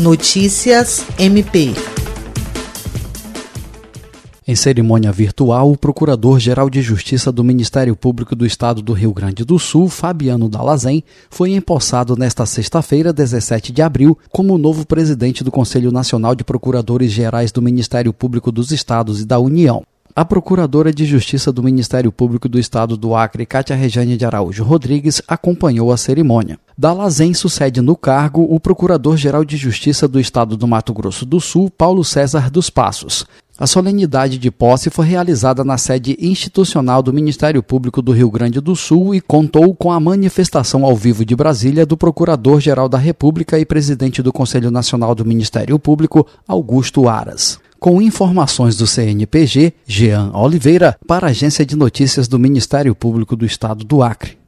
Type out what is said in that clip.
Notícias MP. Em cerimônia virtual, o Procurador-Geral de Justiça do Ministério Público do Estado do Rio Grande do Sul, Fabiano Dalazen, foi empossado nesta sexta-feira, 17 de abril, como novo presidente do Conselho Nacional de Procuradores Gerais do Ministério Público dos Estados e da União. A Procuradora de Justiça do Ministério Público do Estado do Acre, Cátia Rejane de Araújo Rodrigues, acompanhou a cerimônia. Dalazen sucede no cargo o Procurador-Geral de Justiça do Estado do Mato Grosso do Sul, Paulo César dos Passos. A solenidade de posse foi realizada na sede institucional do Ministério Público do Rio Grande do Sul e contou com a manifestação ao vivo de Brasília do Procurador-Geral da República e presidente do Conselho Nacional do Ministério Público, Augusto Aras. Com informações do CNPG, Jean Oliveira, para a Agência de Notícias do Ministério Público do Estado do Acre.